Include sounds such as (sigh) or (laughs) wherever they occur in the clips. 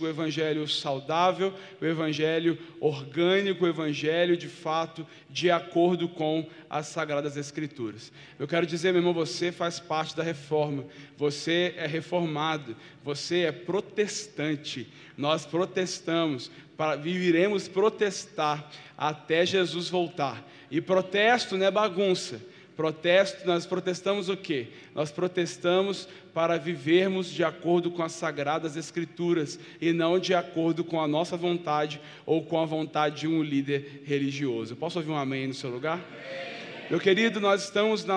o evangelho saudável, o evangelho orgânico, o evangelho de fato de acordo com as sagradas escrituras. Eu quero dizer, meu irmão, você faz parte da reforma. Você é reformado, você é protestante. Nós protestamos, para, viviremos protestar até Jesus voltar. E protesto não é bagunça. Protesto, nós protestamos o quê? Nós protestamos para vivermos de acordo com as sagradas escrituras e não de acordo com a nossa vontade ou com a vontade de um líder religioso. Posso ouvir um amém no seu lugar? Meu querido, nós estamos no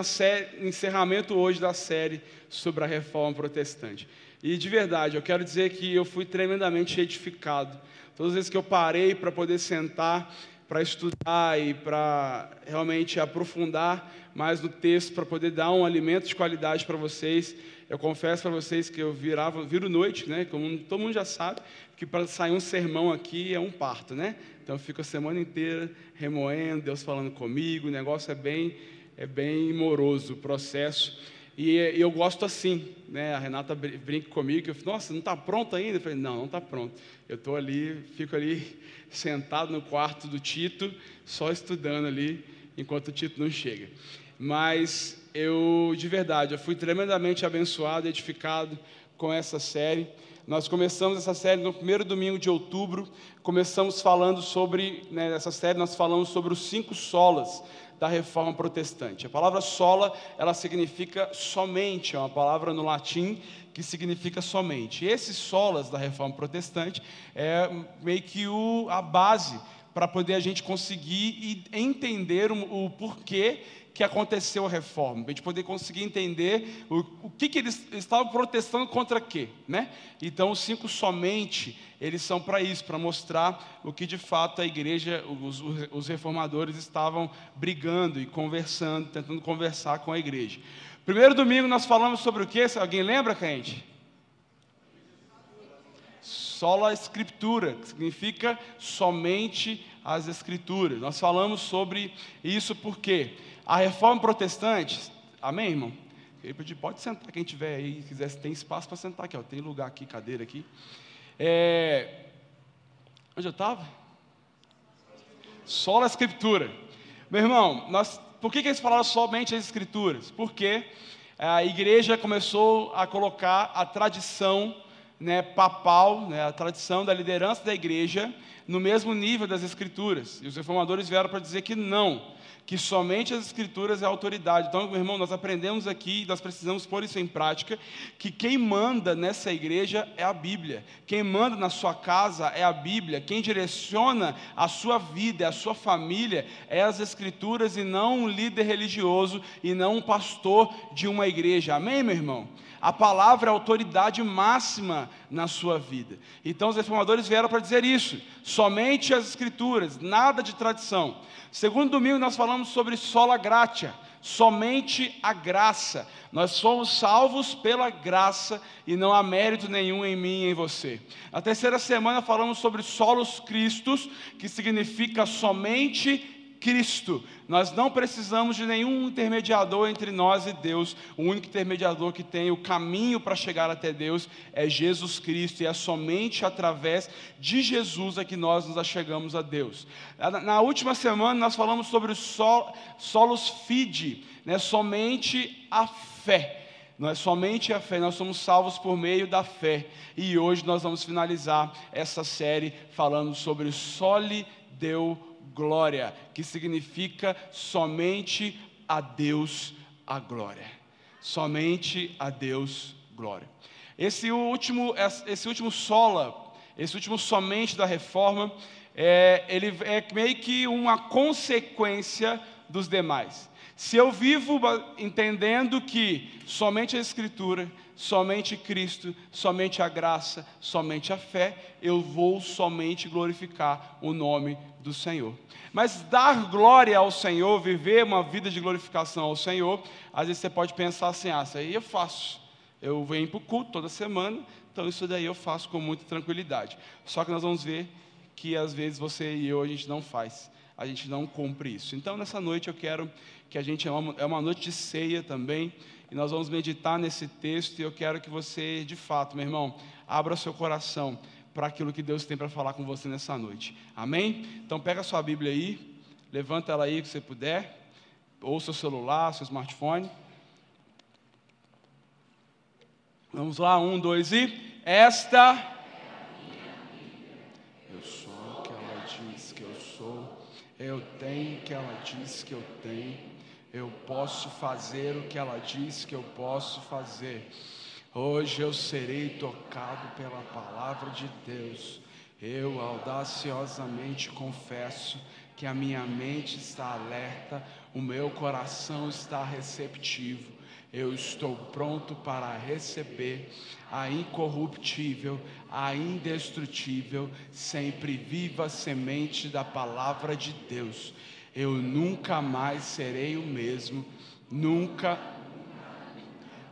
encerramento hoje da série sobre a reforma protestante. E de verdade, eu quero dizer que eu fui tremendamente edificado. Todas as vezes que eu parei para poder sentar para estudar e para realmente aprofundar mais no texto, para poder dar um alimento de qualidade para vocês. Eu confesso para vocês que eu virava, viro noite, né? Como todo mundo já sabe, que para sair um sermão aqui é um parto, né? Então eu fico a semana inteira remoendo, Deus falando comigo, o negócio é bem, é bem moroso o processo. E, eu gosto assim, né? A Renata brinca comigo, eu falo, nossa, não está pronto ainda? Eu falei, não, não está pronto. Eu estou ali, fico ali (laughs) sentado no quarto do Tito, só estudando ali, enquanto o Tito não chega. Mas eu, de verdade, eu fui tremendamente abençoado, edificado com essa série. Nós começamos essa série no primeiro domingo de outubro. Começamos falando sobre, né, nessa série nós falamos sobre os cinco solas da reforma protestante. A palavra sola, ela significa somente, é uma palavra no latim que significa somente. E esses solas da reforma protestante é meio que o, a base para poder a gente conseguir entender o, o porquê que aconteceu a reforma, para a gente poder conseguir entender o, o que, que eles estavam protestando contra quê, né? Então, os cinco somente, eles são para isso, para mostrar o que de fato a igreja, os, os reformadores estavam brigando e conversando, tentando conversar com a igreja. Primeiro domingo nós falamos sobre o que? Alguém lembra, gente? Sola Escritura, que significa somente as Escrituras. Nós falamos sobre isso porque a reforma protestante, amém, irmão? Eu pedi, pode sentar, quem tiver aí, quiser, tem espaço para sentar aqui, ó, tem lugar aqui, cadeira aqui. É, onde eu estava? Só a escritura. Meu irmão, nós, por que, que eles falaram somente as escrituras? Porque a igreja começou a colocar a tradição né, papal, né, a tradição da liderança da igreja, no mesmo nível das escrituras. E os reformadores vieram para dizer que não que somente as Escrituras é autoridade. Então, meu irmão, nós aprendemos aqui, nós precisamos pôr isso em prática, que quem manda nessa igreja é a Bíblia, quem manda na sua casa é a Bíblia, quem direciona a sua vida, a sua família é as Escrituras e não um líder religioso e não um pastor de uma igreja. Amém, meu irmão? A palavra é a autoridade máxima na sua vida. Então os reformadores vieram para dizer isso. Somente as escrituras, nada de tradição. Segundo domingo nós falamos sobre sola gratia, somente a graça. Nós somos salvos pela graça e não há mérito nenhum em mim e em você. Na terceira semana falamos sobre solos Cristos, que significa somente Cristo. Nós não precisamos de nenhum intermediador entre nós e Deus. O único intermediador que tem o caminho para chegar até Deus é Jesus Cristo, e é somente através de Jesus é que nós nos achegamos a Deus. Na última semana nós falamos sobre os solos fide, né? somente a fé. Não é somente a fé, nós somos salvos por meio da fé. E hoje nós vamos finalizar essa série falando sobre soli deu glória, que significa somente a Deus a glória. Somente a Deus glória. Esse último, esse último sola, esse último somente da reforma, é, ele é meio que uma consequência dos demais. Se eu vivo entendendo que somente a Escritura, somente Cristo, somente a graça, somente a fé, eu vou somente glorificar o nome do Senhor. Mas dar glória ao Senhor, viver uma vida de glorificação ao Senhor, às vezes você pode pensar assim: ah, isso aí eu faço. Eu venho para o culto toda semana, então isso daí eu faço com muita tranquilidade. Só que nós vamos ver que às vezes você e eu a gente não faz, a gente não cumpre isso. Então nessa noite eu quero que a gente é uma, é uma noite de ceia também, e nós vamos meditar nesse texto, e eu quero que você, de fato, meu irmão, abra seu coração para aquilo que Deus tem para falar com você nessa noite. Amém? Então pega sua Bíblia aí, levanta ela aí que você puder, ou seu celular, seu smartphone. Vamos lá, um, dois e. Esta. Eu sou o que ela diz que eu sou. Eu tenho o que ela diz que eu tenho. Eu posso fazer o que ela diz que eu posso fazer. Hoje eu serei tocado pela palavra de Deus. Eu audaciosamente confesso que a minha mente está alerta, o meu coração está receptivo eu estou pronto para receber a incorruptível, a indestrutível, sempre viva semente da palavra de Deus. Eu nunca mais serei o mesmo, nunca,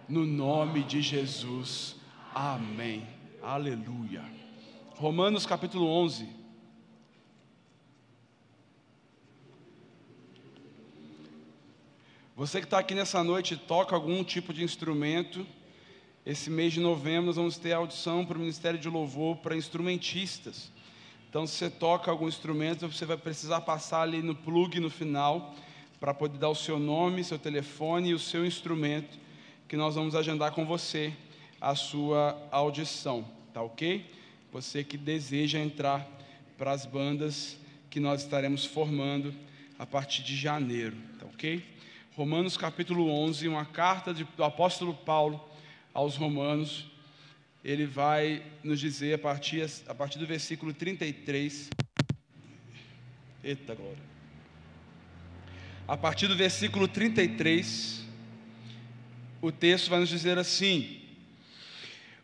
no nome de Jesus. Amém. Aleluia. Romanos capítulo 11. Você que está aqui nessa noite toca algum tipo de instrumento. Esse mês de novembro nós vamos ter audição para o Ministério de Louvor para instrumentistas. Então, se você toca algum instrumento, você vai precisar passar ali no plug no final para poder dar o seu nome, seu telefone e o seu instrumento, que nós vamos agendar com você a sua audição, tá ok? Você que deseja entrar para as bandas que nós estaremos formando a partir de janeiro, tá ok? Romanos capítulo 11, uma carta do apóstolo Paulo aos Romanos. Ele vai nos dizer a partir, a partir do versículo 33. Eita glória. A partir do versículo 33, o texto vai nos dizer assim: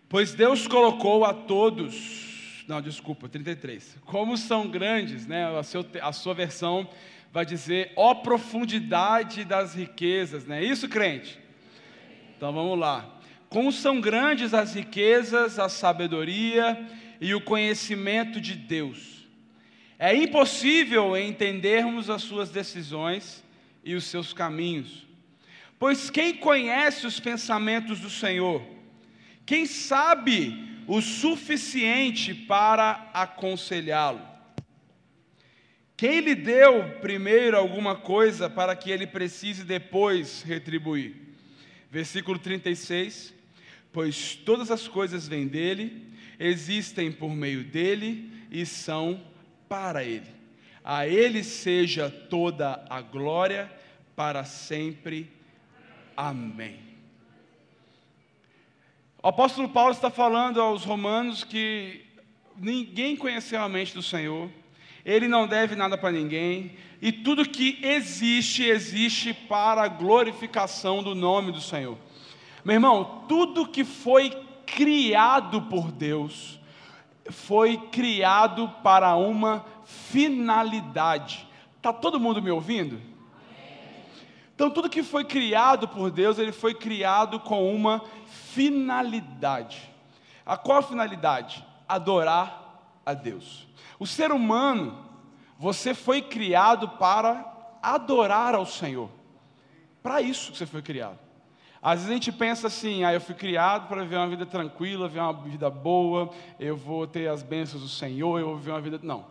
Pois Deus colocou a todos. Não, desculpa, 33. Como são grandes, né? A, seu, a sua versão vai dizer, ó profundidade das riquezas, não é isso, crente? Então vamos lá. Como são grandes as riquezas, a sabedoria e o conhecimento de Deus. É impossível entendermos as suas decisões e os seus caminhos. Pois quem conhece os pensamentos do Senhor? Quem sabe o suficiente para aconselhá-lo? Quem lhe deu primeiro alguma coisa para que ele precise depois retribuir? Versículo 36. Pois todas as coisas vêm dele, existem por meio dele e são para ele. A ele seja toda a glória para sempre. Amém. O apóstolo Paulo está falando aos romanos que ninguém conheceu a mente do Senhor ele não deve nada para ninguém, e tudo que existe, existe para a glorificação do nome do Senhor. Meu irmão, tudo que foi criado por Deus, foi criado para uma finalidade. Está todo mundo me ouvindo? Então, tudo que foi criado por Deus, ele foi criado com uma finalidade. A qual finalidade? Adorar a Deus. O ser humano, você foi criado para adorar ao Senhor. Para isso que você foi criado. Às vezes a gente pensa assim, ah, eu fui criado para viver uma vida tranquila, viver uma vida boa, eu vou ter as bênçãos do Senhor, eu vou viver uma vida. Não.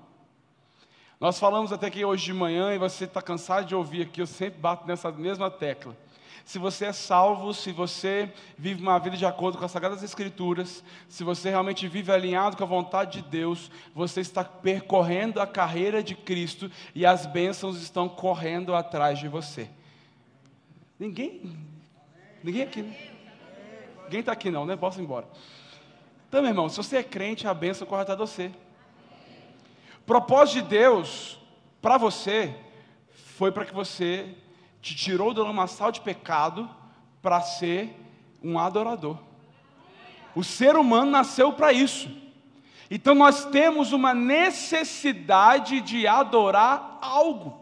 Nós falamos até que hoje de manhã, e você está cansado de ouvir aqui, eu sempre bato nessa mesma tecla se você é salvo, se você vive uma vida de acordo com as Sagradas Escrituras, se você realmente vive alinhado com a vontade de Deus, você está percorrendo a carreira de Cristo e as bênçãos estão correndo atrás de você. Ninguém, ninguém aqui, né? Ninguém está aqui não, né? Posso ir embora. Então, meu irmão, se você é crente, a bênção corre de você. Propósito de Deus para você foi para que você te tirou do lamaçal de pecado para ser um adorador. O ser humano nasceu para isso. Então nós temos uma necessidade de adorar algo.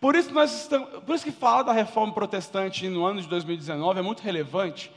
Por isso, nós estamos, por isso que fala da reforma protestante no ano de 2019 é muito relevante,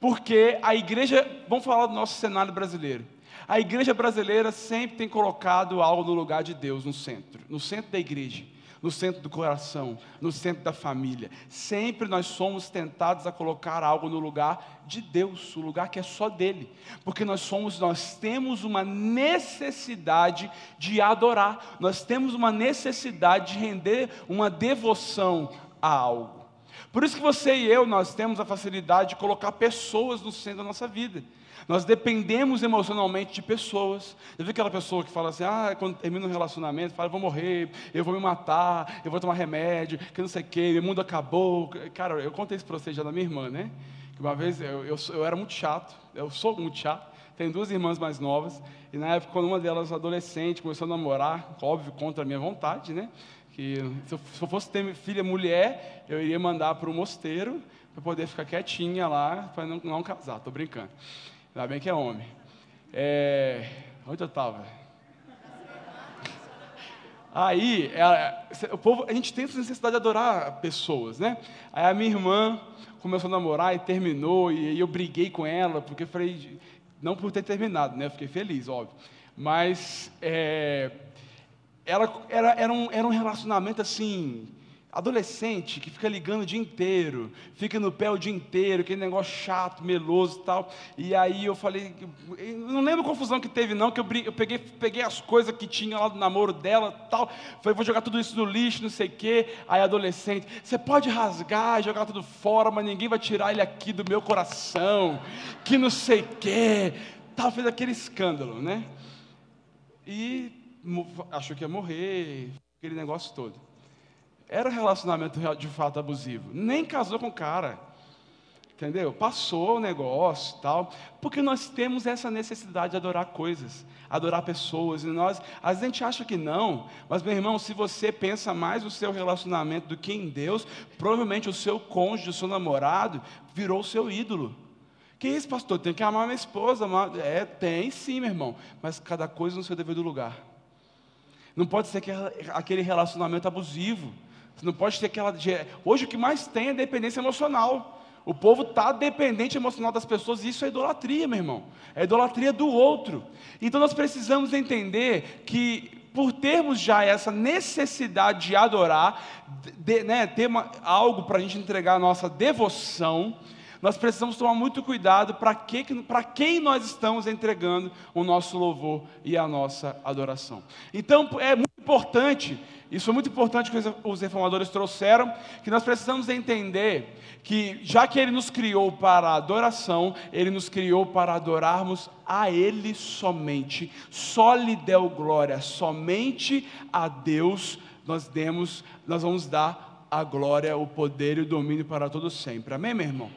porque a igreja, vamos falar do nosso cenário brasileiro. A igreja brasileira sempre tem colocado algo no lugar de Deus no centro, no centro da igreja no centro do coração, no centro da família. Sempre nós somos tentados a colocar algo no lugar de Deus, o lugar que é só dele. Porque nós somos, nós temos uma necessidade de adorar. Nós temos uma necessidade de render uma devoção a algo. Por isso que você e eu, nós temos a facilidade de colocar pessoas no centro da nossa vida. Nós dependemos emocionalmente de pessoas. Eu vi aquela pessoa que fala assim: ah, quando termina um relacionamento, fala, eu vou morrer, eu vou me matar, eu vou tomar remédio, que não sei o quê, meu mundo acabou. Cara, eu contei isso para você já da minha irmã, né? Que uma vez eu, eu, eu era muito chato, eu sou muito chato. Tenho duas irmãs mais novas, e na época, quando uma delas, adolescente, começou a namorar, óbvio, contra a minha vontade, né? Que se eu, se eu fosse ter filha mulher, eu iria mandar para o mosteiro para poder ficar quietinha lá, para não, não casar, estou brincando. Ainda bem que é homem. É... Onde eu estava? Aí, ela, o povo, a gente tem essa necessidade de adorar pessoas, né? Aí a minha irmã começou a namorar e terminou, e aí eu briguei com ela, porque eu falei, não por ter terminado, né? Eu fiquei feliz, óbvio. Mas é, ela, era, era, um, era um relacionamento assim, Adolescente que fica ligando o dia inteiro, fica no pé o dia inteiro, aquele negócio chato, meloso e tal. E aí eu falei, não lembro a confusão que teve, não, que eu, eu peguei, peguei as coisas que tinha lá do namoro dela tal. Falei, vou jogar tudo isso no lixo, não sei o quê. Aí adolescente, você pode rasgar, jogar tudo fora, mas ninguém vai tirar ele aqui do meu coração, que não sei o quê. Tal, fez aquele escândalo, né? E achou que ia morrer, aquele negócio todo. Era relacionamento de fato abusivo. Nem casou com o cara. Entendeu? Passou o negócio tal. Porque nós temos essa necessidade de adorar coisas, adorar pessoas. E nós, às vezes a gente acha que não. Mas, meu irmão, se você pensa mais no seu relacionamento do que em Deus, provavelmente o seu cônjuge, o seu namorado, virou o seu ídolo. Que isso, pastor? Tem que amar minha esposa. Amar... É, tem sim, meu irmão. Mas cada coisa no seu devido lugar. Não pode ser aquele relacionamento abusivo. Você não pode ter aquela. Hoje o que mais tem é dependência emocional. O povo está dependente emocional das pessoas, e isso é idolatria, meu irmão. É idolatria do outro. Então nós precisamos entender que, por termos já essa necessidade de adorar, de, né, ter uma, algo para a gente entregar a nossa devoção, nós precisamos tomar muito cuidado para que, quem nós estamos entregando o nosso louvor e a nossa adoração. Então é muito importante isso é muito importante que os reformadores trouxeram, que nós precisamos entender que, já que Ele nos criou para adoração, Ele nos criou para adorarmos a Ele somente. Só lhe deu glória, somente a Deus nós demos, nós vamos dar a glória, o poder e o domínio para todo sempre. Amém, meu irmão?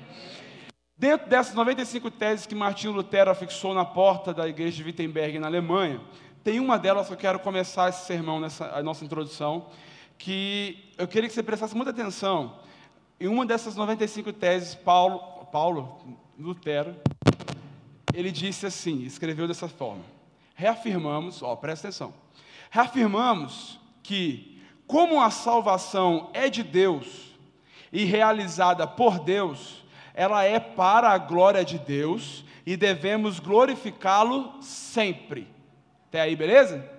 Dentro dessas 95 teses que Martinho Lutero afixou na porta da igreja de Wittenberg, na Alemanha, tem uma delas que eu quero começar esse sermão, nessa a nossa introdução, que eu queria que você prestasse muita atenção. Em uma dessas 95 teses, Paulo, Paulo Lutero, ele disse assim, escreveu dessa forma: reafirmamos, ó, presta atenção, reafirmamos que, como a salvação é de Deus e realizada por Deus, ela é para a glória de Deus e devemos glorificá-lo sempre. Até aí, beleza?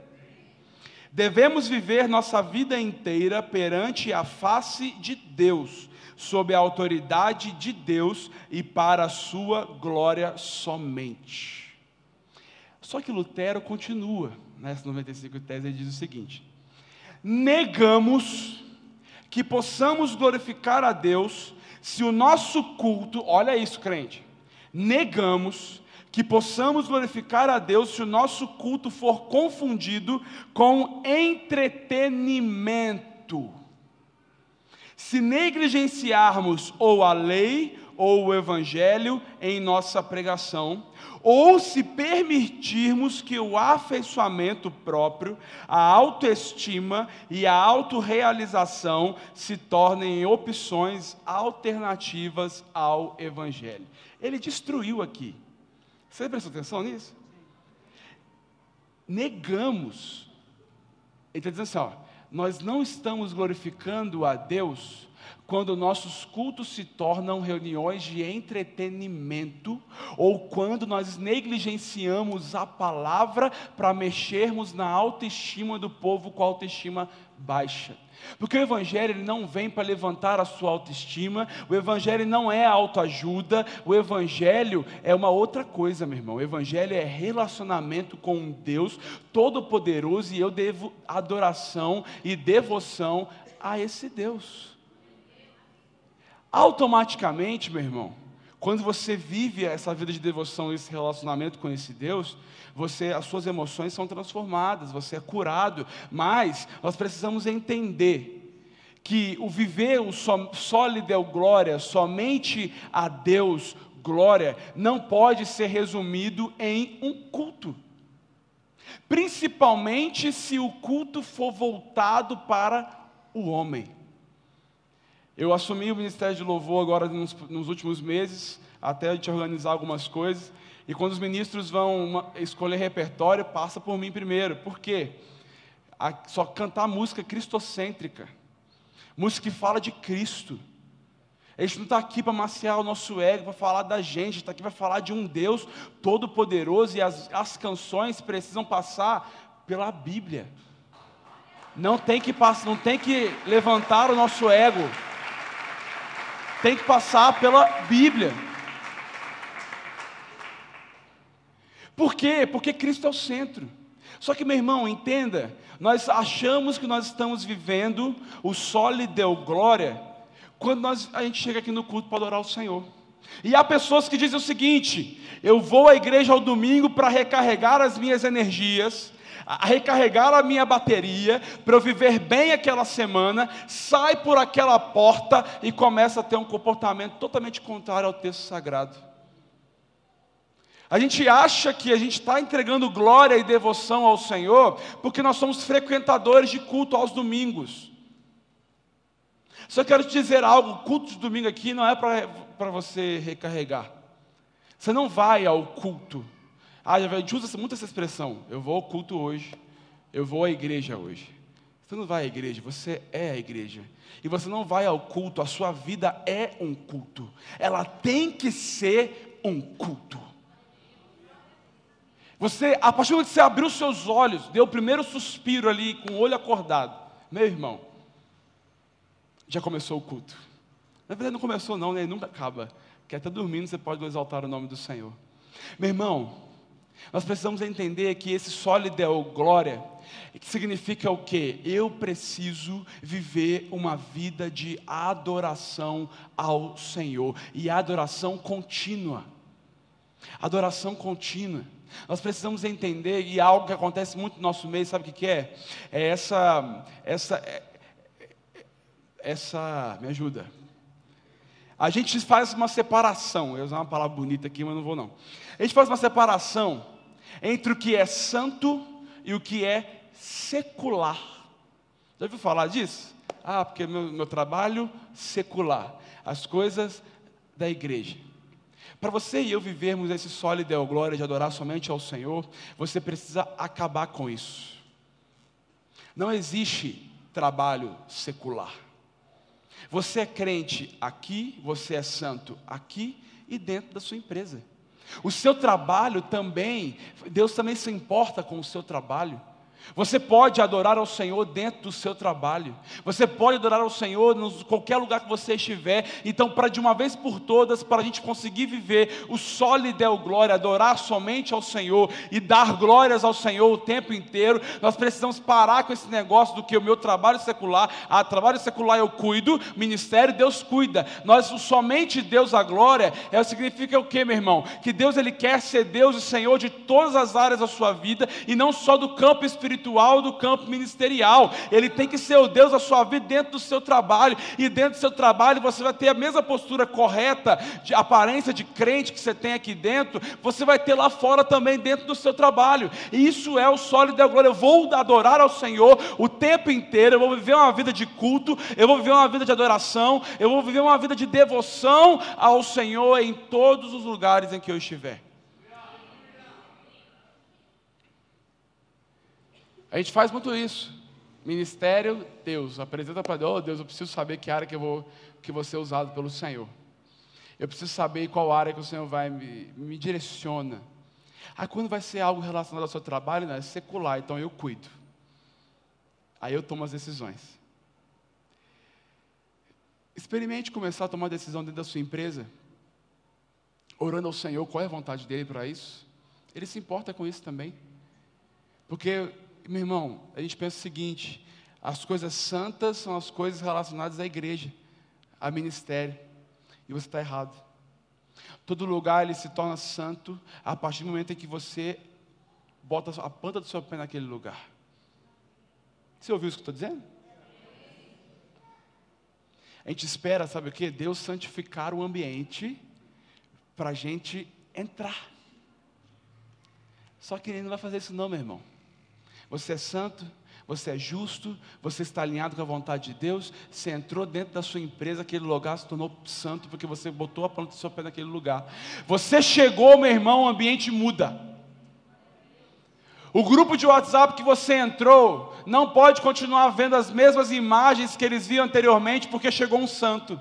Devemos viver nossa vida inteira perante a face de Deus, sob a autoridade de Deus e para a sua glória somente. Só que Lutero continua, nessa 95 tese, ele diz o seguinte: negamos que possamos glorificar a Deus se o nosso culto, olha isso, crente, negamos que possamos glorificar a Deus se o nosso culto for confundido com entretenimento. Se negligenciarmos ou a lei ou o evangelho em nossa pregação, ou se permitirmos que o afeiçoamento próprio, a autoestima e a autorrealização se tornem opções alternativas ao evangelho. Ele destruiu aqui você prestou atenção nisso? Negamos. Ele está dizendo assim: ó, nós não estamos glorificando a Deus quando nossos cultos se tornam reuniões de entretenimento ou quando nós negligenciamos a palavra para mexermos na autoestima do povo com autoestima baixa. Porque o Evangelho não vem para levantar a sua autoestima, o Evangelho não é autoajuda, o Evangelho é uma outra coisa, meu irmão. O Evangelho é relacionamento com um Deus Todo-Poderoso e eu devo adoração e devoção a esse Deus. Automaticamente, meu irmão, quando você vive essa vida de devoção, esse relacionamento com esse Deus, você, as suas emoções são transformadas, você é curado. Mas nós precisamos entender que o viver o só, só lhe deu glória, somente a Deus glória, não pode ser resumido em um culto. Principalmente se o culto for voltado para o homem. Eu assumi o ministério de louvor agora nos, nos últimos meses, até a gente organizar algumas coisas. E quando os ministros vão escolher repertório, passa por mim primeiro. Por quê? A, só cantar música cristocêntrica. Música que fala de Cristo. A gente não está aqui para maciar o nosso ego, para falar da gente, está aqui para falar de um Deus todo-poderoso e as, as canções precisam passar pela Bíblia. Não tem que passar, não tem que levantar o nosso ego tem que passar pela Bíblia. Por quê? Porque Cristo é o centro. Só que, meu irmão, entenda, nós achamos que nós estamos vivendo o sol deu glória quando nós, a gente chega aqui no culto para adorar o Senhor. E há pessoas que dizem o seguinte: eu vou à igreja ao domingo para recarregar as minhas energias, a recarregar a minha bateria, para eu viver bem aquela semana, sai por aquela porta e começa a ter um comportamento totalmente contrário ao texto sagrado. A gente acha que a gente está entregando glória e devoção ao Senhor, porque nós somos frequentadores de culto aos domingos. Só quero te dizer algo: o culto de domingo aqui não é para você recarregar. Você não vai ao culto ah, a gente usa muito essa expressão. Eu vou ao culto hoje. Eu vou à igreja hoje. Você não vai à igreja, você é a igreja. E você não vai ao culto, a sua vida é um culto. Ela tem que ser um culto. Você, a partir do momento que você abriu seus olhos, deu o primeiro suspiro ali, com o olho acordado, meu irmão, já começou o culto. Na verdade, não começou, não, né? nunca acaba. Porque até dormindo você pode exaltar o nome do Senhor. Meu irmão, nós precisamos entender que esse sólido é o glória, que significa o quê? Eu preciso viver uma vida de adoração ao Senhor e adoração contínua. Adoração contínua. Nós precisamos entender, e algo que acontece muito no nosso meio, sabe o que, é? É essa, essa, é, essa, me ajuda. A gente faz uma separação, eu vou usar uma palavra bonita aqui, mas não vou não. A gente faz uma separação entre o que é santo e o que é secular. Já ouviu falar disso? Ah, porque meu, meu trabalho secular, as coisas da igreja. Para você e eu vivermos esse sólido e glória de adorar somente ao Senhor, você precisa acabar com isso. Não existe trabalho secular. Você é crente aqui, você é santo aqui e dentro da sua empresa. O seu trabalho também, Deus também se importa com o seu trabalho. Você pode adorar ao Senhor dentro do seu trabalho. Você pode adorar ao Senhor em qualquer lugar que você estiver. Então, para de uma vez por todas, para a gente conseguir viver o sólido é glória, adorar somente ao Senhor e dar glórias ao Senhor o tempo inteiro, nós precisamos parar com esse negócio do que o meu trabalho secular, a trabalho secular eu cuido, ministério Deus cuida. Nós somente Deus a glória, é, significa o que, meu irmão? Que Deus ele quer ser Deus e Senhor de todas as áreas da sua vida e não só do campo espiritual espiritual do campo ministerial. Ele tem que ser o Deus da sua vida dentro do seu trabalho. E dentro do seu trabalho você vai ter a mesma postura correta, de aparência de crente que você tem aqui dentro, você vai ter lá fora também dentro do seu trabalho. E isso é o sólido da glória. Eu vou adorar ao Senhor o tempo inteiro, eu vou viver uma vida de culto, eu vou viver uma vida de adoração, eu vou viver uma vida de devoção ao Senhor em todos os lugares em que eu estiver. A gente faz muito isso. Ministério, Deus. Apresenta para Deus, oh, Deus, eu preciso saber que área que eu vou, que vou ser usado pelo Senhor. Eu preciso saber qual área que o Senhor vai me, me direciona. Aí quando vai ser algo relacionado ao seu trabalho, né, é secular, então eu cuido. Aí eu tomo as decisões. Experimente começar a tomar decisão dentro da sua empresa, orando ao Senhor qual é a vontade dele para isso. Ele se importa com isso também. Porque meu irmão, a gente pensa o seguinte: as coisas santas são as coisas relacionadas à igreja, a ministério. E você está errado. Todo lugar ele se torna santo a partir do momento em que você bota a ponta do seu pé naquele lugar. Você ouviu isso que eu estou dizendo? A gente espera, sabe o que? Deus santificar o ambiente para a gente entrar. Só que ele não vai fazer isso não, meu irmão. Você é santo, você é justo, você está alinhado com a vontade de Deus, você entrou dentro da sua empresa, aquele lugar se tornou santo porque você botou a planta do seu pé naquele lugar. Você chegou, meu irmão, o ambiente muda. O grupo de WhatsApp que você entrou não pode continuar vendo as mesmas imagens que eles viam anteriormente porque chegou um santo.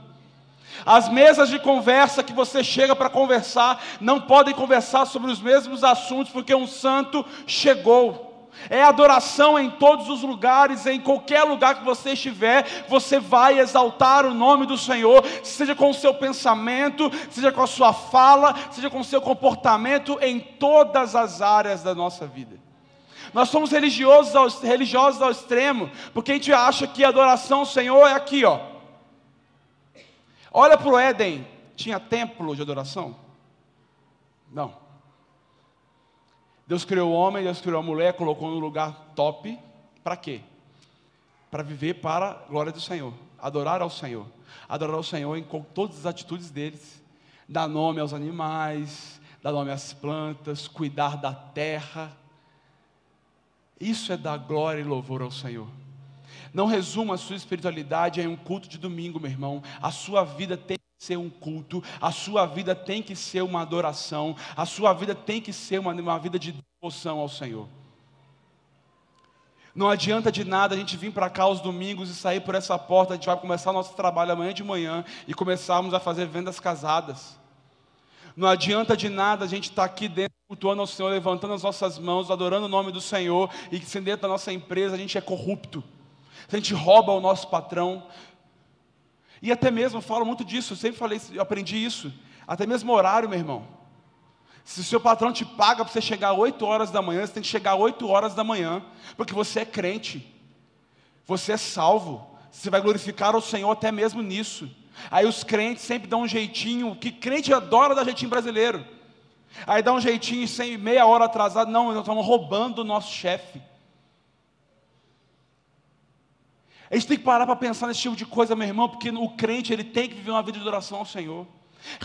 As mesas de conversa que você chega para conversar não podem conversar sobre os mesmos assuntos porque um santo chegou. É adoração em todos os lugares, em qualquer lugar que você estiver, você vai exaltar o nome do Senhor, seja com o seu pensamento, seja com a sua fala, seja com o seu comportamento, em todas as áreas da nossa vida. Nós somos religiosos ao, religiosos ao extremo, porque a gente acha que a adoração ao Senhor é aqui, ó. Olha para o Éden, tinha templo de adoração? Não. Deus criou o homem, Deus criou a mulher, colocou no lugar top. Para quê? Para viver para a glória do Senhor. Adorar ao Senhor. Adorar ao Senhor em todas as atitudes deles. Dar nome aos animais, dar nome às plantas, cuidar da terra. Isso é dar glória e louvor ao Senhor. Não resuma a sua espiritualidade em um culto de domingo, meu irmão. A sua vida tem ser um culto, a sua vida tem que ser uma adoração, a sua vida tem que ser uma, uma vida de devoção ao Senhor. Não adianta de nada a gente vir para cá aos domingos e sair por essa porta, a gente vai começar nosso trabalho amanhã de manhã e começarmos a fazer vendas casadas. Não adianta de nada a gente estar tá aqui dentro, cultuando ao Senhor, levantando as nossas mãos, adorando o nome do Senhor, e que dentro da nossa empresa a gente é corrupto. Se a gente rouba o nosso patrão, e até mesmo, eu falo muito disso, eu sempre falei, eu aprendi isso. Até mesmo horário, meu irmão. Se o seu patrão te paga para você chegar 8 horas da manhã, você tem que chegar 8 horas da manhã, porque você é crente, você é salvo, você vai glorificar o Senhor até mesmo nisso. Aí os crentes sempre dão um jeitinho, que crente adora dar jeitinho brasileiro. Aí dá um jeitinho sem meia hora atrasado, não, nós estamos roubando o nosso chefe. A gente tem que parar para pensar nesse tipo de coisa, meu irmão, porque o crente ele tem que viver uma vida de adoração ao Senhor.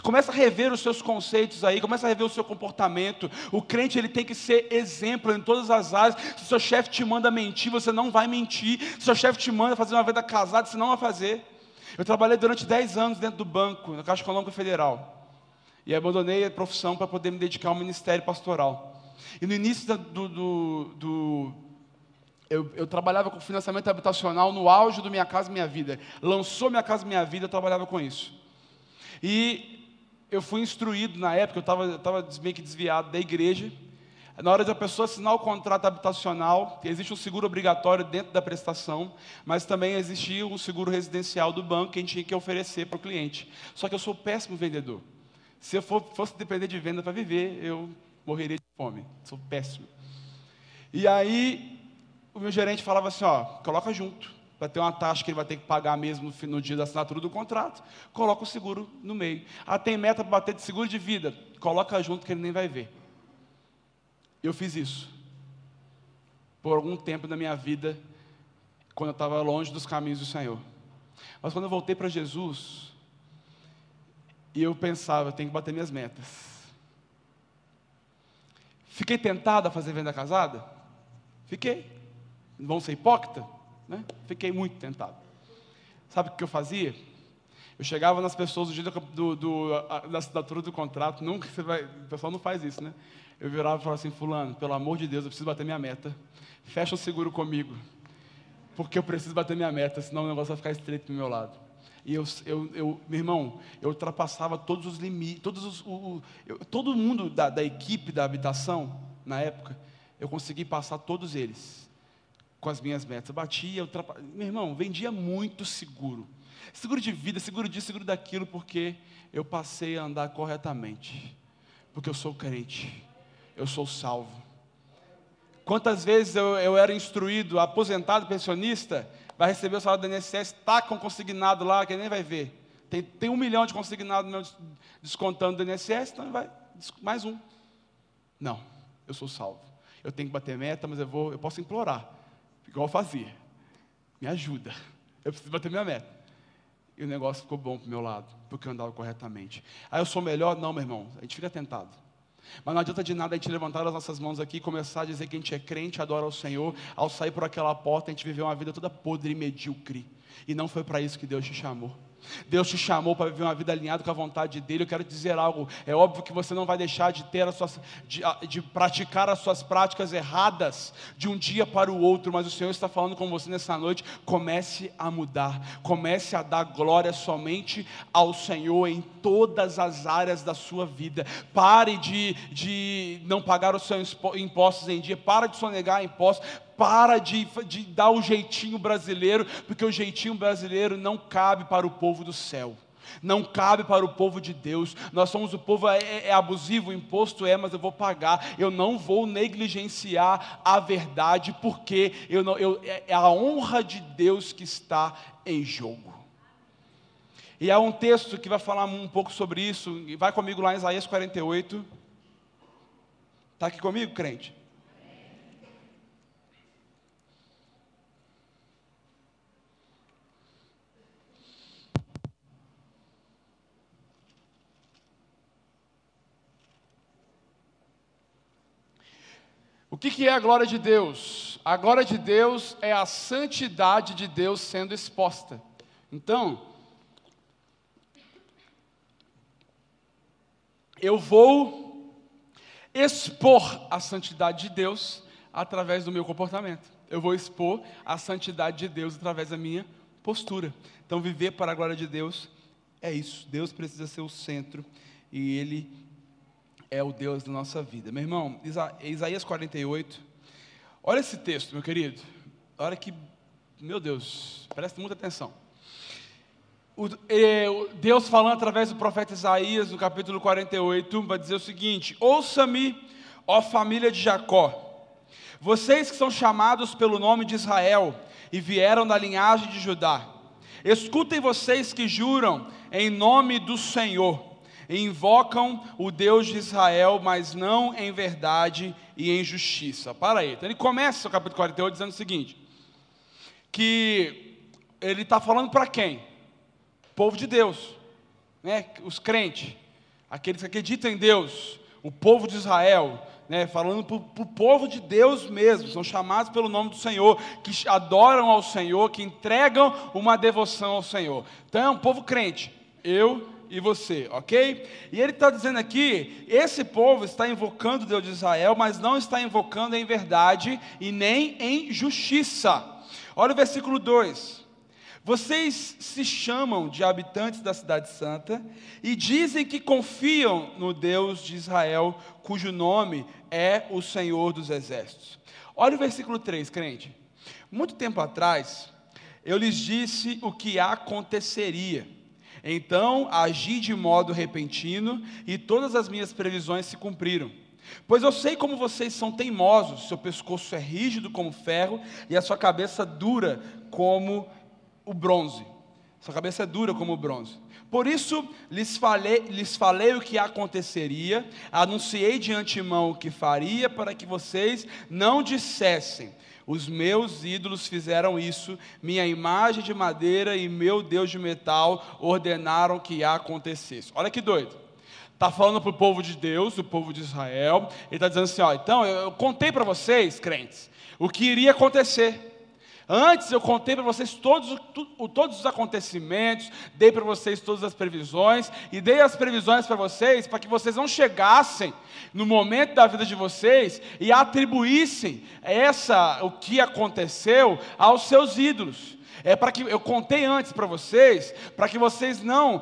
Começa a rever os seus conceitos aí, começa a rever o seu comportamento. O crente ele tem que ser exemplo em todas as áreas. Se seu chefe te manda mentir, você não vai mentir. Se seu chefe te manda fazer uma vida casada, você não vai fazer. Eu trabalhei durante 10 anos dentro do banco, na Caixa Econômica Federal. E abandonei a profissão para poder me dedicar ao ministério pastoral. E no início do, do, do eu, eu, trabalhava com financiamento habitacional no auge do Minha Casa Minha Vida. Lançou Minha Casa Minha Vida, eu trabalhava com isso. E eu fui instruído na época, eu estava meio que desviado da igreja. Na hora de a pessoa assinar o contrato habitacional, existe um seguro obrigatório dentro da prestação, mas também existia um seguro residencial do banco que a gente tinha que oferecer para o cliente. Só que eu sou péssimo vendedor. Se eu for, fosse depender de venda para viver, eu morreria de fome. Sou péssimo. E aí o meu gerente falava assim, ó, coloca junto, vai ter uma taxa que ele vai ter que pagar mesmo no, dia da assinatura do contrato, coloca o seguro no meio. Ah, tem meta para bater de seguro de vida, coloca junto que ele nem vai ver. Eu fiz isso. Por algum tempo da minha vida, quando eu estava longe dos caminhos do Senhor. Mas quando eu voltei para Jesus, e eu pensava, eu tenho que bater minhas metas. Fiquei tentado a fazer venda casada? Fiquei vão ser hipócrita? Né? Fiquei muito tentado. Sabe o que eu fazia? Eu chegava nas pessoas no dia do, do, da assinatura do contrato, nunca você vai, o pessoal não faz isso, né? Eu virava e falava assim, fulano, pelo amor de Deus, eu preciso bater minha meta. Fecha o seguro comigo. porque eu preciso bater minha meta, senão o negócio vai ficar estreito do meu lado. E eu, eu, eu, meu irmão, eu ultrapassava todos os limites, todos os, o, eu, todo mundo da, da equipe da habitação, na época, eu consegui passar todos eles com as minhas metas. Eu batia, ultrapa... meu irmão, vendia muito seguro. Seguro de vida, seguro disso, seguro daquilo, porque eu passei a andar corretamente. Porque eu sou crente, eu sou salvo. Quantas vezes eu, eu era instruído, aposentado, pensionista, vai receber o salário do INSS, está com consignado lá, que nem vai ver. Tem, tem um milhão de consignado meu descontando do INSS, então vai, mais um. Não, eu sou salvo. Eu tenho que bater meta, mas eu vou, eu posso implorar, igual fazia. Me ajuda. Eu preciso bater minha meta. E o negócio ficou bom para o meu lado, porque eu andava corretamente. Aí eu sou melhor? Não, meu irmão. A gente fica tentado. Mas não adianta de nada a gente levantar as nossas mãos aqui e começar a dizer que a gente é crente, adora o Senhor. Ao sair por aquela porta, a gente viveu uma vida toda podre e medíocre. E não foi para isso que Deus te chamou. Deus te chamou para viver uma vida alinhada com a vontade dele. Eu quero dizer algo. É óbvio que você não vai deixar de ter as suas, de, de, praticar as suas práticas erradas de um dia para o outro, mas o Senhor está falando com você nessa noite. Comece a mudar, comece a dar glória somente ao Senhor em todas as áreas da sua vida. Pare de, de não pagar os seus impostos em dia, para de sonegar impostos para de, de dar o jeitinho brasileiro, porque o jeitinho brasileiro não cabe para o povo do céu não cabe para o povo de Deus. Nós somos o povo é, é, é, abusivo, o imposto é, mas eu vou pagar. Eu não vou negligenciar a verdade, porque eu não, eu, é, é a honra de Deus que está em jogo. E há um texto que vai falar um pouco sobre isso. Vai comigo lá em Isaías 48. Está aqui comigo, crente? Que, que é a glória de Deus? A glória de Deus é a santidade de Deus sendo exposta. Então, eu vou expor a santidade de Deus através do meu comportamento. Eu vou expor a santidade de Deus através da minha postura. Então, viver para a glória de Deus é isso. Deus precisa ser o centro e Ele é o Deus da nossa vida. Meu irmão, Isaías 48. Olha esse texto, meu querido. Olha que, meu Deus, presta muita atenção. O, Deus falando através do profeta Isaías, no capítulo 48, vai dizer o seguinte: Ouça-me, ó família de Jacó, vocês que são chamados pelo nome de Israel e vieram da linhagem de Judá, escutem vocês que juram em nome do Senhor invocam o Deus de Israel, mas não em verdade e em justiça. Para aí. Então ele começa o capítulo 48 dizendo o seguinte: que ele está falando para quem? Povo de Deus, né? os crentes, aqueles que acreditam em Deus, o povo de Israel, né, falando para o povo de Deus mesmo, são chamados pelo nome do Senhor, que adoram ao Senhor, que entregam uma devoção ao Senhor. Então é um povo crente. Eu e você, ok? E ele está dizendo aqui: esse povo está invocando o Deus de Israel, mas não está invocando em verdade e nem em justiça. Olha o versículo 2. Vocês se chamam de habitantes da Cidade Santa e dizem que confiam no Deus de Israel, cujo nome é o Senhor dos Exércitos. Olha o versículo 3, crente. Muito tempo atrás, eu lhes disse o que aconteceria então agi de modo repentino e todas as minhas previsões se cumpriram. Pois eu sei como vocês são teimosos, seu pescoço é rígido como ferro e a sua cabeça dura como o bronze. Sua cabeça é dura como o bronze. Por isso lhes falei, lhes falei o que aconteceria, anunciei de antemão o que faria, para que vocês não dissessem: os meus ídolos fizeram isso, minha imagem de madeira e meu Deus de metal ordenaram que acontecesse. Olha que doido. Está falando para o povo de Deus, o povo de Israel. Ele está dizendo assim: ó, então eu, eu contei para vocês, crentes, o que iria acontecer. Antes eu contei para vocês todos, todos os acontecimentos, dei para vocês todas as previsões, e dei as previsões para vocês para que vocês não chegassem no momento da vida de vocês e atribuíssem essa, o que aconteceu aos seus ídolos. É para que eu contei antes para vocês, para que vocês não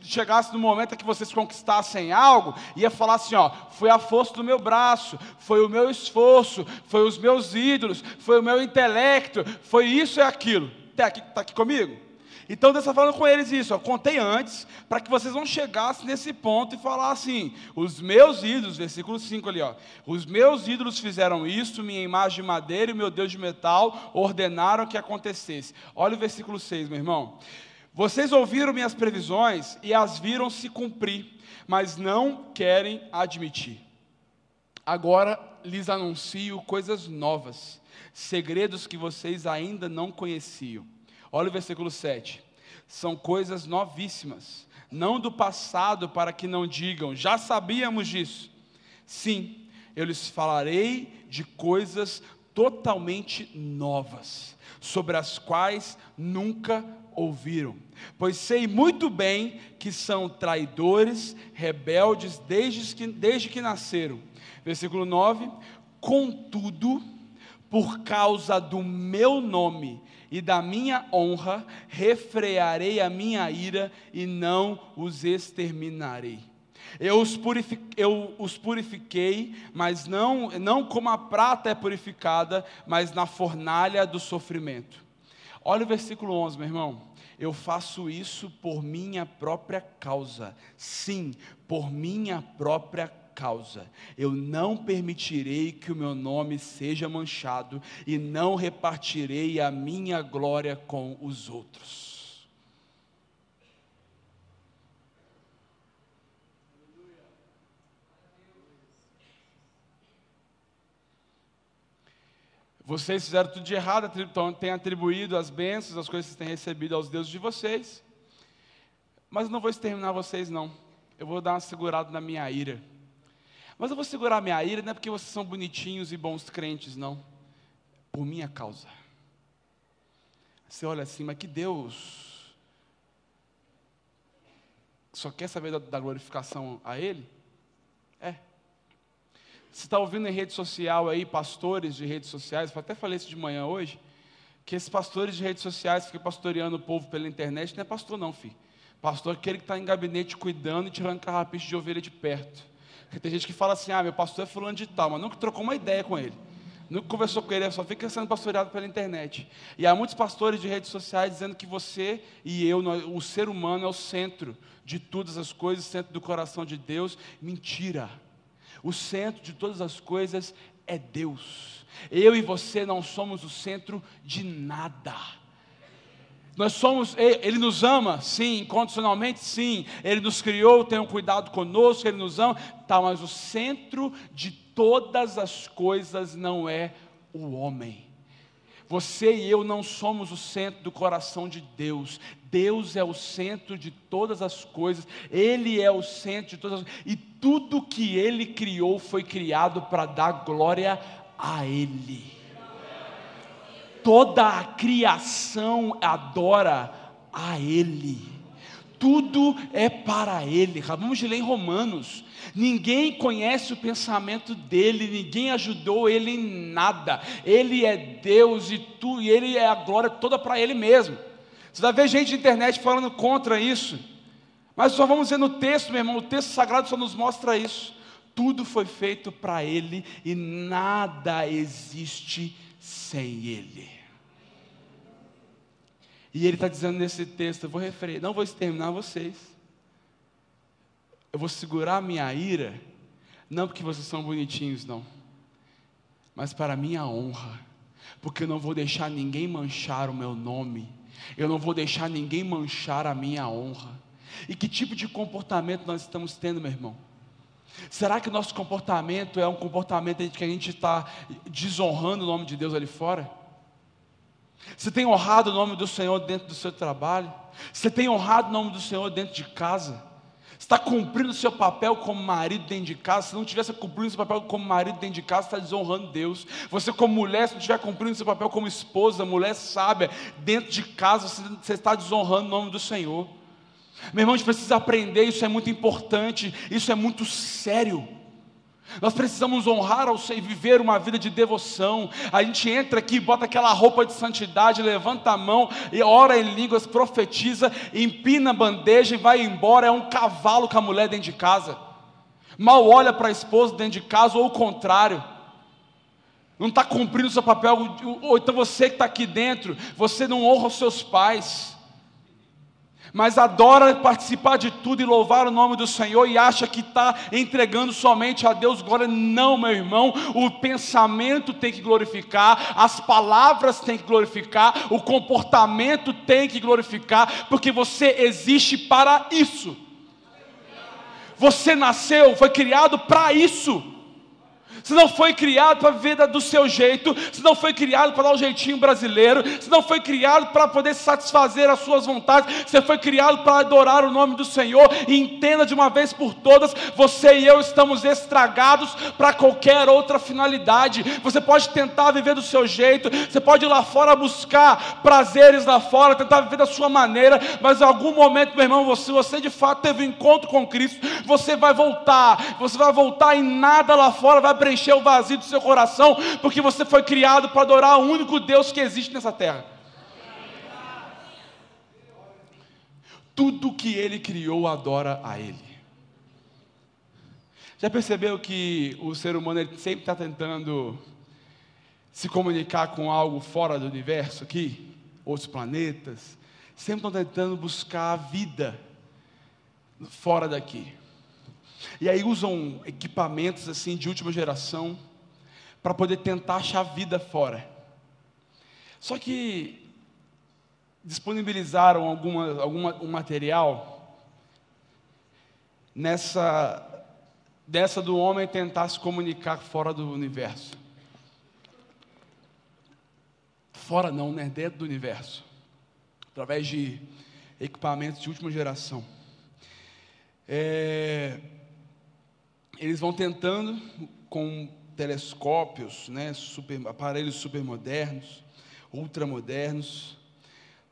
chegassem no momento que vocês conquistassem algo e ia falar assim, ó, foi a força do meu braço, foi o meu esforço, foi os meus ídolos, foi o meu intelecto, foi isso e aquilo. Está aqui, tá aqui comigo? Então Deus está falando com eles isso, contei antes, para que vocês não chegassem nesse ponto e falar assim, os meus ídolos, versículo 5 ali, ó, os meus ídolos fizeram isso, minha imagem de madeira e meu Deus de metal ordenaram que acontecesse. Olha o versículo 6, meu irmão. Vocês ouviram minhas previsões e as viram se cumprir, mas não querem admitir. Agora lhes anuncio coisas novas, segredos que vocês ainda não conheciam. Olha o versículo 7. São coisas novíssimas, não do passado, para que não digam, já sabíamos disso. Sim, eu lhes falarei de coisas totalmente novas, sobre as quais nunca ouviram. Pois sei muito bem que são traidores, rebeldes desde que, desde que nasceram. Versículo 9: Contudo, por causa do meu nome, e da minha honra refrearei a minha ira e não os exterminarei. Eu os, purifiquei, eu os purifiquei, mas não, não como a prata é purificada, mas na fornalha do sofrimento. Olha o versículo 11, meu irmão. Eu faço isso por minha própria causa. Sim, por minha própria causa causa. Eu não permitirei que o meu nome seja manchado e não repartirei a minha glória com os outros. Vocês fizeram tudo de errado, têm atribuído as bênçãos, as coisas que têm recebido aos deuses de vocês. Mas não vou exterminar vocês, não. Eu vou dar uma segurada na minha ira. Mas eu vou segurar minha ira, não é porque vocês são bonitinhos e bons crentes, não. Por minha causa. Você olha assim, mas que Deus só quer saber da, da glorificação a Ele? É. Você está ouvindo em rede social aí, pastores de redes sociais, até falei isso de manhã hoje, que esses pastores de redes sociais que ficam pastoreando o povo pela internet, não é pastor não, filho. Pastor é aquele que está em gabinete cuidando e tirando carrapicho de ovelha de perto. Tem gente que fala assim, ah, meu pastor é fulano de tal, mas nunca trocou uma ideia com ele. Nunca conversou com ele, só fica sendo pastoreado pela internet. E há muitos pastores de redes sociais dizendo que você e eu, o ser humano, é o centro de todas as coisas, centro do coração de Deus. Mentira. O centro de todas as coisas é Deus. Eu e você não somos o centro de nada. Nós somos, Ele nos ama, sim, incondicionalmente, sim. Ele nos criou, tem um cuidado conosco, Ele nos ama, tá, mas o centro de todas as coisas não é o homem. Você e eu não somos o centro do coração de Deus. Deus é o centro de todas as coisas. Ele é o centro de todas as coisas. E tudo que Ele criou foi criado para dar glória a Ele toda a criação adora a Ele. Tudo é para Ele. De ler em Romanos. Ninguém conhece o pensamento dele, ninguém ajudou ele em nada. Ele é Deus e tu, e ele é a glória toda para ele mesmo. Você vai ver gente na internet falando contra isso. Mas só vamos ver no texto, meu irmão, o texto sagrado só nos mostra isso. Tudo foi feito para ele e nada existe sem ele. E ele está dizendo nesse texto: eu vou referir, não vou exterminar vocês. Eu vou segurar a minha ira, não porque vocês são bonitinhos, não, mas para a minha honra, porque eu não vou deixar ninguém manchar o meu nome, eu não vou deixar ninguém manchar a minha honra. E que tipo de comportamento nós estamos tendo, meu irmão? Será que nosso comportamento é um comportamento de que a gente está desonrando o nome de Deus ali fora? Você tem honrado o nome do Senhor dentro do seu trabalho? Você tem honrado o nome do Senhor dentro de casa? está cumprindo o seu papel como marido dentro de casa. Se não tivesse cumprindo o seu papel como marido dentro de casa, está desonrando Deus. Você, como mulher, se não estiver cumprindo o seu papel como esposa, mulher sábia, dentro de casa, você está desonrando o nome do Senhor. Meu irmão, a gente precisa aprender, isso é muito importante, isso é muito sério. Nós precisamos honrar ao Senhor e viver uma vida de devoção. A gente entra aqui, bota aquela roupa de santidade, levanta a mão e ora em línguas, profetiza, empina a bandeja e vai embora. É um cavalo com a mulher dentro de casa. Mal olha para a esposa dentro de casa, ou o contrário. Não está cumprindo o seu papel, ou então você que está aqui dentro, você não honra os seus pais mas adora participar de tudo e louvar o nome do Senhor e acha que está entregando somente a Deus glória. Não, meu irmão, o pensamento tem que glorificar, as palavras tem que glorificar, o comportamento tem que glorificar, porque você existe para isso. Você nasceu, foi criado para isso. Você não foi criado para viver do seu jeito, você não foi criado para dar o um jeitinho brasileiro, você não foi criado para poder satisfazer as suas vontades, você foi criado para adorar o nome do Senhor. E entenda de uma vez por todas: você e eu estamos estragados para qualquer outra finalidade. Você pode tentar viver do seu jeito, você pode ir lá fora buscar prazeres lá fora, tentar viver da sua maneira, mas em algum momento, meu irmão, você, você de fato teve um encontro com Cristo, você vai voltar, você vai voltar e nada lá fora vai preencher o vazio do seu coração, porque você foi criado para adorar o único Deus que existe nessa terra. Tudo que Ele criou adora a Ele. Já percebeu que o ser humano sempre está tentando se comunicar com algo fora do universo aqui, outros planetas, sempre estão tentando buscar a vida fora daqui. E aí usam equipamentos assim de última geração para poder tentar achar vida fora. Só que disponibilizaram alguma, alguma, um material nessa dessa do homem tentar se comunicar fora do universo. Fora não, né? Dentro do universo. Através de equipamentos de última geração. É, eles vão tentando com telescópios, né, super, aparelhos supermodernos, ultramodernos,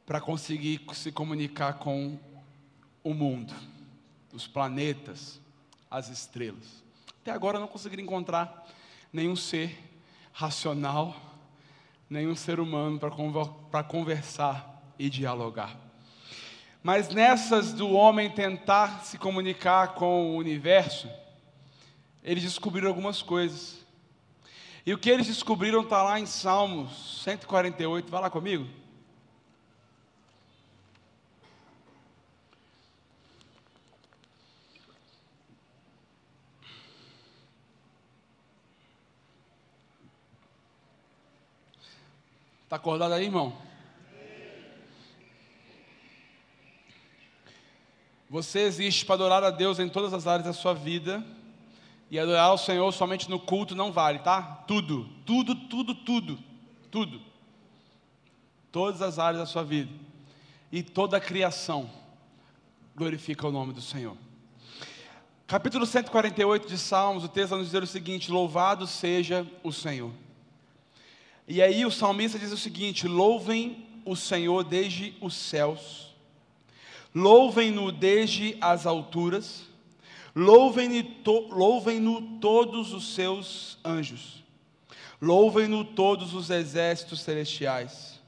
para conseguir se comunicar com o mundo, os planetas, as estrelas. Até agora não conseguiram encontrar nenhum ser racional, nenhum ser humano para conversar e dialogar. Mas nessas do homem tentar se comunicar com o universo, eles descobriram algumas coisas. E o que eles descobriram está lá em Salmos 148. Vai lá comigo. Está acordado aí, irmão? Você existe para adorar a Deus em todas as áreas da sua vida e adorar o Senhor somente no culto não vale, tá? Tudo, tudo, tudo, tudo, tudo. Todas as áreas da sua vida. E toda a criação glorifica o nome do Senhor. Capítulo 148 de Salmos, o texto nos dizer o seguinte: Louvado seja o Senhor. E aí o salmista diz o seguinte: Louvem o Senhor desde os céus, louvem-no desde as alturas Louvem-no to, louvem todos os seus anjos. Louvem-no todos os exércitos celestiais.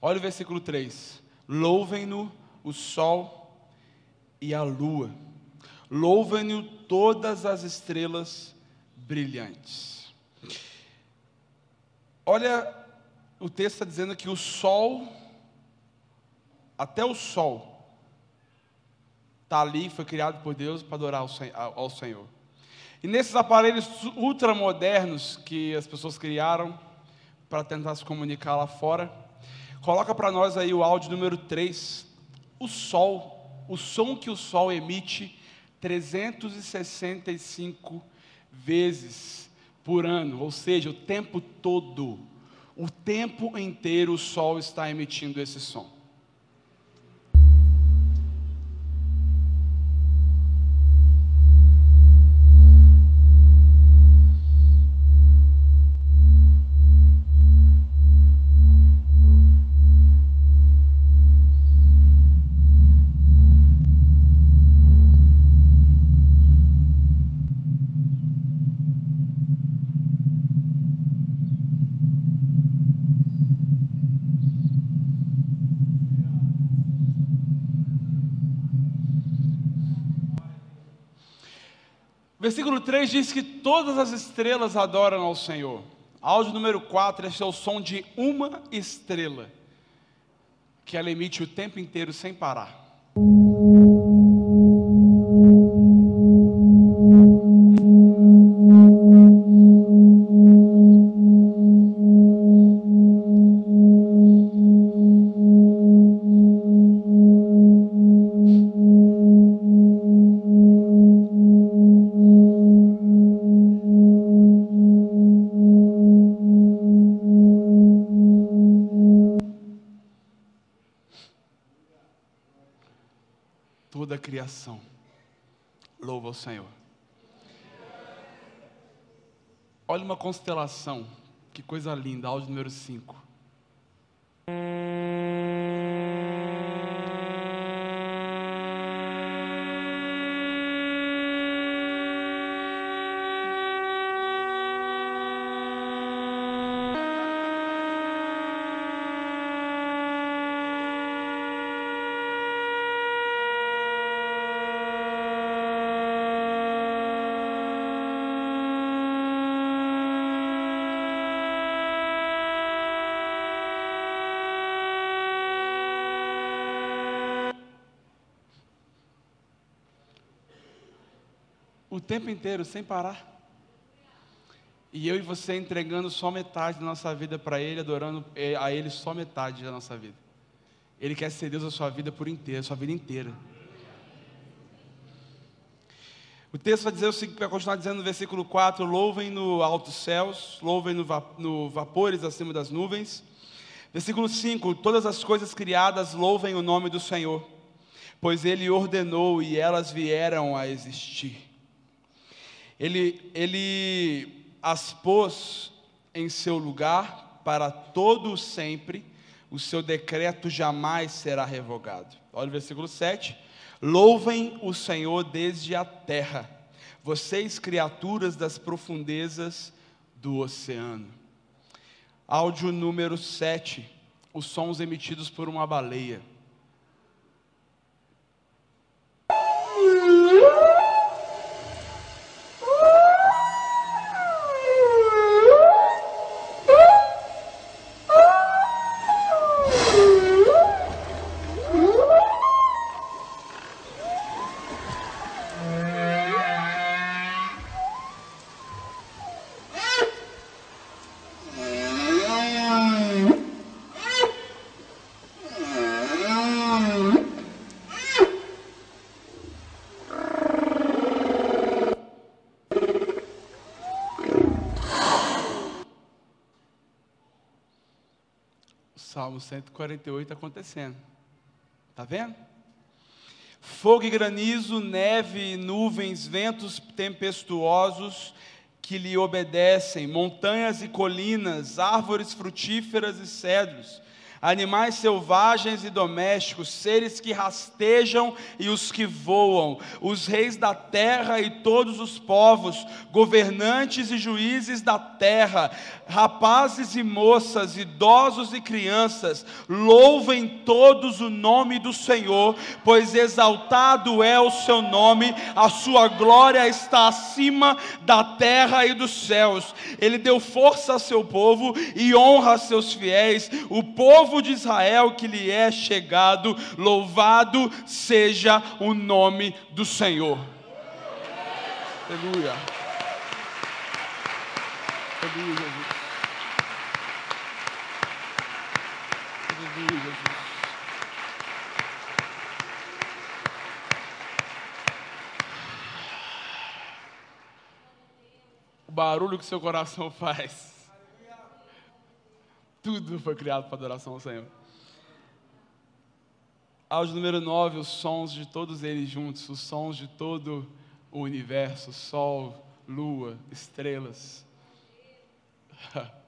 Olha o versículo 3. Louvem-no o sol e a lua. Louvem-no todas as estrelas brilhantes. Olha, o texto está dizendo que o sol, até o sol, está ali, foi criado por Deus para adorar ao Senhor. E nesses aparelhos ultramodernos que as pessoas criaram para tentar se comunicar lá fora, coloca para nós aí o áudio número 3. O sol, o som que o sol emite 365 vezes por ano, ou seja, o tempo todo, o tempo inteiro o sol está emitindo esse som. 3 diz que todas as estrelas adoram ao Senhor. Áudio número 4, esse é o som de uma estrela, que ela emite o tempo inteiro sem parar. Toda a criação louva o Senhor. Olha uma constelação, que coisa linda, áudio número 5. Tempo inteiro, sem parar. E eu e você entregando só metade da nossa vida para Ele, adorando a Ele só metade da nossa vida. Ele quer ser Deus a sua vida por inteira, a sua vida inteira. O texto vai dizer o seguinte, vai continuar dizendo no versículo 4: louvem no altos céus, louvem no, va no vapores acima das nuvens. Versículo 5: todas as coisas criadas louvem o nome do Senhor, pois Ele ordenou e elas vieram a existir. Ele, ele as pôs em seu lugar para todo sempre, o seu decreto jamais será revogado. Olha o versículo 7. Louvem o Senhor desde a terra, vocês criaturas das profundezas do oceano. Áudio número 7, os sons emitidos por uma baleia. 148 acontecendo. Está vendo? Fogo e granizo, neve, nuvens, ventos tempestuosos que lhe obedecem, montanhas e colinas, árvores frutíferas e cedros, animais selvagens e domésticos, seres que rastejam e os que voam, os reis da terra e todos os povos, governantes e juízes da terra, rapazes e moças, idosos e crianças, louvem todos o nome do Senhor, pois exaltado é o seu nome, a sua glória está acima da terra e dos céus. Ele deu força a seu povo e honra a seus fiéis, o povo povo de Israel que lhe é chegado, louvado seja o nome do Senhor. Aleluia. Aleluia. Aleluia. O barulho que seu coração (laughs) faz tudo foi criado para adoração ao Senhor. Áudio número 9, os sons de todos eles juntos, os sons de todo o universo, sol, lua, estrelas. (laughs)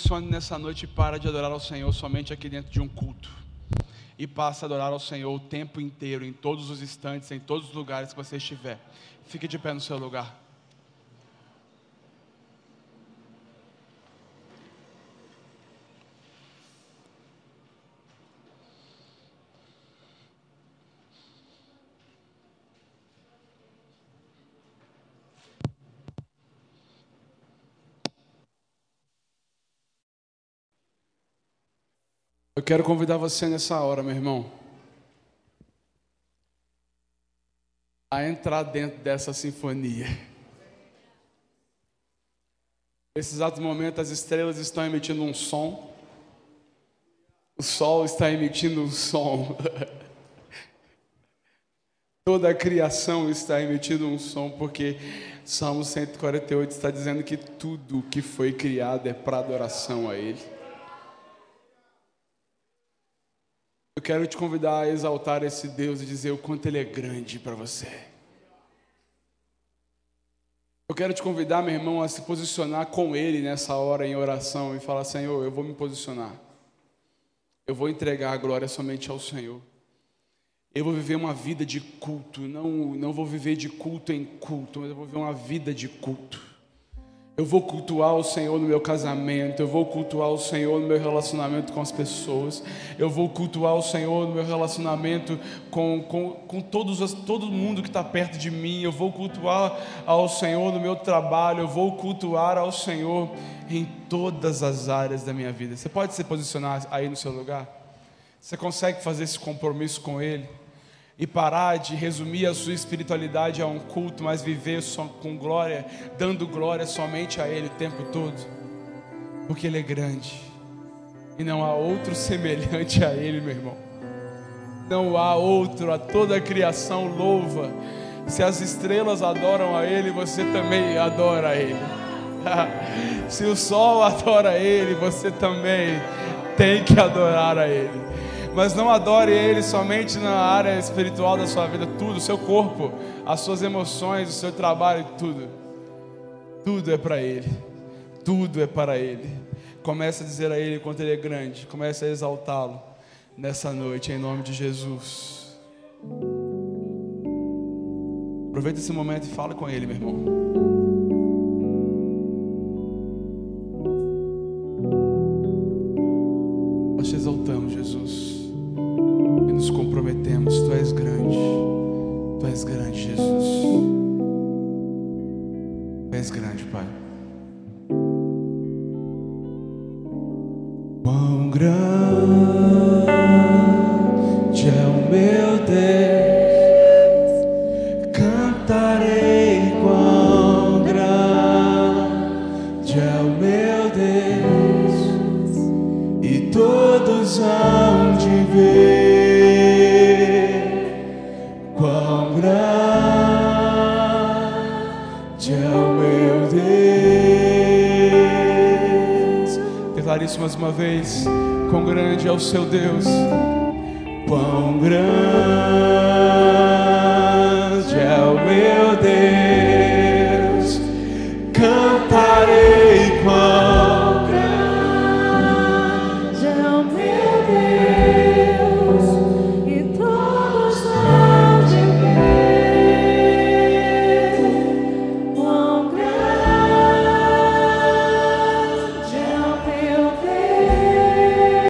posicione nessa noite e para de adorar ao Senhor somente aqui dentro de um culto. E passe a adorar ao Senhor o tempo inteiro, em todos os instantes, em todos os lugares que você estiver. Fique de pé no seu lugar. Eu quero convidar você nessa hora, meu irmão, a entrar dentro dessa sinfonia. Nesse exato momento, as estrelas estão emitindo um som, o sol está emitindo um som, (laughs) toda a criação está emitindo um som, porque Salmo 148 está dizendo que tudo que foi criado é para adoração a Ele. Quero te convidar a exaltar esse Deus e dizer o quanto Ele é grande para você. Eu quero te convidar, meu irmão, a se posicionar com Ele nessa hora em oração e falar: Senhor, eu vou me posicionar. Eu vou entregar a glória somente ao Senhor. Eu vou viver uma vida de culto, não, não vou viver de culto em culto, mas eu vou viver uma vida de culto. Eu vou cultuar o Senhor no meu casamento, eu vou cultuar o Senhor no meu relacionamento com as pessoas, eu vou cultuar o Senhor no meu relacionamento com, com, com todos todo mundo que está perto de mim, eu vou cultuar ao Senhor no meu trabalho, eu vou cultuar ao Senhor em todas as áreas da minha vida. Você pode se posicionar aí no seu lugar? Você consegue fazer esse compromisso com Ele? E parar de resumir a sua espiritualidade a um culto, mas viver só com glória, dando glória somente a Ele o tempo todo, porque Ele é grande e não há outro (laughs) semelhante a Ele, meu irmão. Não há outro, a toda a criação louva. Se as estrelas adoram a Ele, você também adora a Ele. (laughs) Se o sol adora a Ele, você também tem que adorar a Ele mas não adore Ele somente na área espiritual da sua vida, tudo, o seu corpo, as suas emoções, o seu trabalho, tudo. Tudo é para Ele, tudo é para Ele. Comece a dizer a Ele quanto Ele é grande, comece a exaltá-lo nessa noite, em nome de Jesus. Aproveita esse momento e fala com Ele, meu irmão.